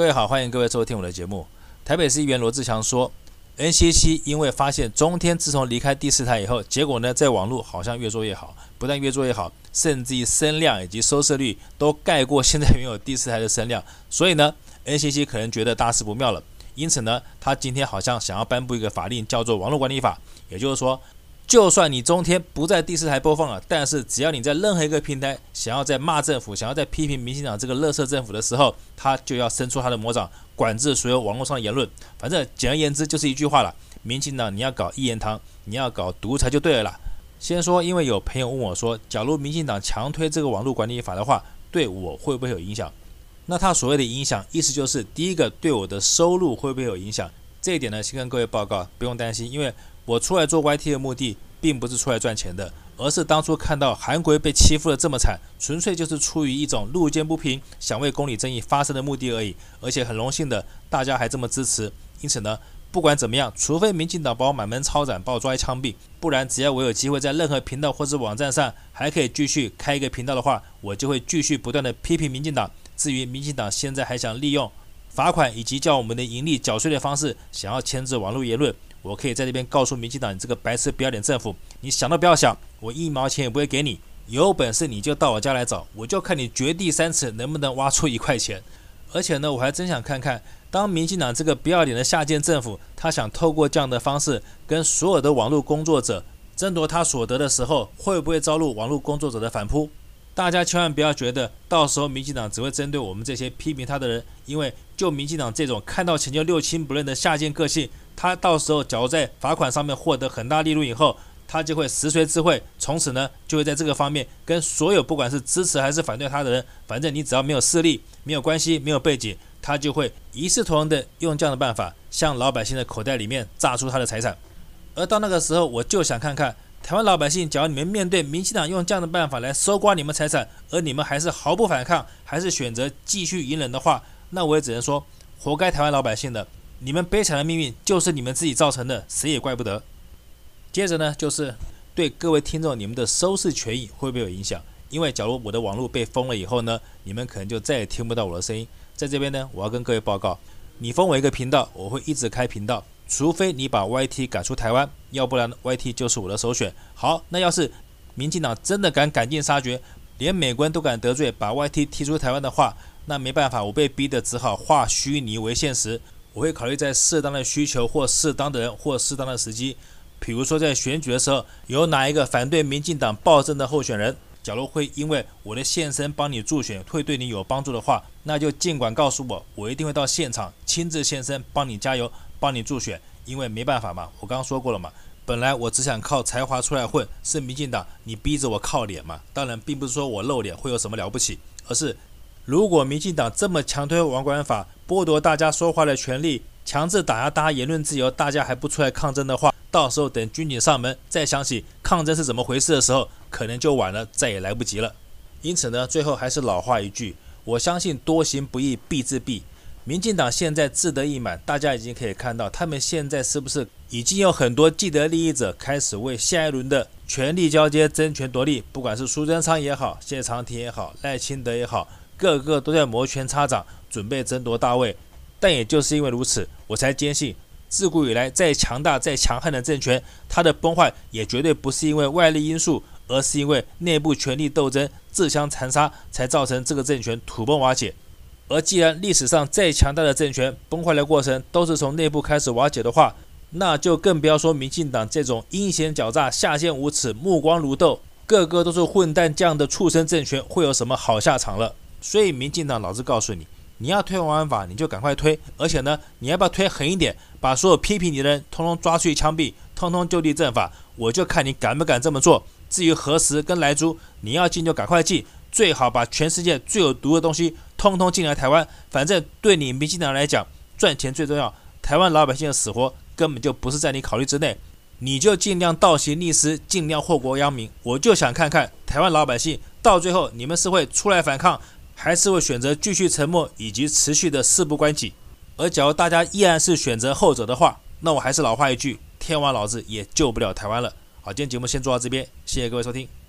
各位好，欢迎各位收听我的节目。台北市议员罗志强说，NCC 因为发现中天自从离开第四台以后，结果呢，在网络好像越做越好，不但越做越好，甚至于声量以及收视率都盖过现在拥有第四台的声量，所以呢，NCC 可能觉得大事不妙了。因此呢，他今天好像想要颁布一个法令，叫做《网络管理法》，也就是说。就算你中天不在第四台播放了，但是只要你在任何一个平台想要在骂政府、想要在批评民进党这个垃圾政府的时候，他就要伸出他的魔掌，管制所有网络上的言论。反正简而言之就是一句话了：民进党你要搞一言堂，你要搞独裁就对了啦。先说，因为有朋友问我说，假如民进党强推这个网络管理法的话，对我会不会有影响？那他所谓的影响，意思就是第一个对我的收入会不会有影响？这一点呢，先跟各位报告，不用担心，因为。我出来做 YT 的目的，并不是出来赚钱的，而是当初看到韩国被欺负得这么惨，纯粹就是出于一种路见不平，想为公理正义发声的目的而已。而且很荣幸的，大家还这么支持。因此呢，不管怎么样，除非民进党把我满门抄斩，把我抓去枪毙，不然只要我有机会在任何频道或是网站上还可以继续开一个频道的话，我就会继续不断的批评民进党。至于民进党现在还想利用罚款以及叫我们的盈利缴税的方式，想要牵制网络言论。我可以在这边告诉民进党，你这个白痴不要脸政府，你想都不要想，我一毛钱也不会给你。有本事你就到我家来找，我就看你掘地三尺能不能挖出一块钱。而且呢，我还真想看看，当民进党这个不要脸的下贱政府，他想透过这样的方式跟所有的网络工作者争夺他所得的时候，会不会招入网络工作者的反扑？大家千万不要觉得到时候民进党只会针对我们这些批评他的人，因为就民进党这种看到钱就六亲不认的下贱个性，他到时候假如在罚款上面获得很大利润以后，他就会实锤智慧，从此呢就会在这个方面跟所有不管是支持还是反对他的人，反正你只要没有势力、没有关系、没有背景，他就会一视同仁的用这样的办法向老百姓的口袋里面榨出他的财产，而到那个时候，我就想看看。台湾老百姓，假如你们面对民进党用这样的办法来搜刮你们财产，而你们还是毫不反抗，还是选择继续隐忍的话，那我也只能说，活该台湾老百姓的，你们悲惨的命运就是你们自己造成的，谁也怪不得。接着呢，就是对各位听众，你们的收视权益会不会有影响？因为假如我的网络被封了以后呢，你们可能就再也听不到我的声音。在这边呢，我要跟各位报告，你封我一个频道，我会一直开频道。除非你把 YT 赶出台湾，要不然 YT 就是我的首选。好，那要是民进党真的敢赶尽杀绝，连美国人都敢得罪，把 YT 踢出台湾的话，那没办法，我被逼得只好化虚拟为现实。我会考虑在适当的需求或适当的人或适当的时机，比如说在选举的时候，有哪一个反对民进党暴政的候选人，假如会因为我的现身帮你助选会对你有帮助的话，那就尽管告诉我，我一定会到现场亲自现身帮你加油。帮你助选，因为没办法嘛，我刚刚说过了嘛。本来我只想靠才华出来混，是民进党你逼着我靠脸嘛。当然，并不是说我露脸会有什么了不起，而是如果民进党这么强推网管法，剥夺大家说话的权利，强制打压大家言论自由，大家还不出来抗争的话，到时候等军警上门再想起抗争是怎么回事的时候，可能就晚了，再也来不及了。因此呢，最后还是老话一句，我相信多行不义必自毙。民进党现在志得意满，大家已经可以看到，他们现在是不是已经有很多既得利益者开始为下一轮的权力交接争权夺利？不管是苏贞昌也好，谢长廷也好，赖清德也好，个个都在摩拳擦掌，准备争夺大位。但也就是因为如此，我才坚信，自古以来再强大、再强悍的政权，它的崩坏也绝对不是因为外力因素，而是因为内部权力斗争、自相残杀，才造成这个政权土崩瓦解。而既然历史上再强大的政权崩坏的过程都是从内部开始瓦解的话，那就更不要说民进党这种阴险狡诈、下贱无耻、目光如豆、个个都是混蛋这样的畜生政权会有什么好下场了。所以民进党老子告诉你，你要推网管法，你就赶快推，而且呢，你要不要推狠一点，把所有批评你的人通通抓去枪毙，通通就地正法，我就看你敢不敢这么做。至于何时跟莱猪，你要进就赶快进。最好把全世界最有毒的东西通通进来台湾，反正对你民进党来讲，赚钱最重要。台湾老百姓的死活根本就不是在你考虑之内，你就尽量倒行逆施，尽量祸国殃民。我就想看看台湾老百姓到最后，你们是会出来反抗，还是会选择继续沉默，以及持续的事不关己。而假如大家依然是选择后者的话，那我还是老话一句，天王老子也救不了台湾了。好，今天节目先做到这边，谢谢各位收听。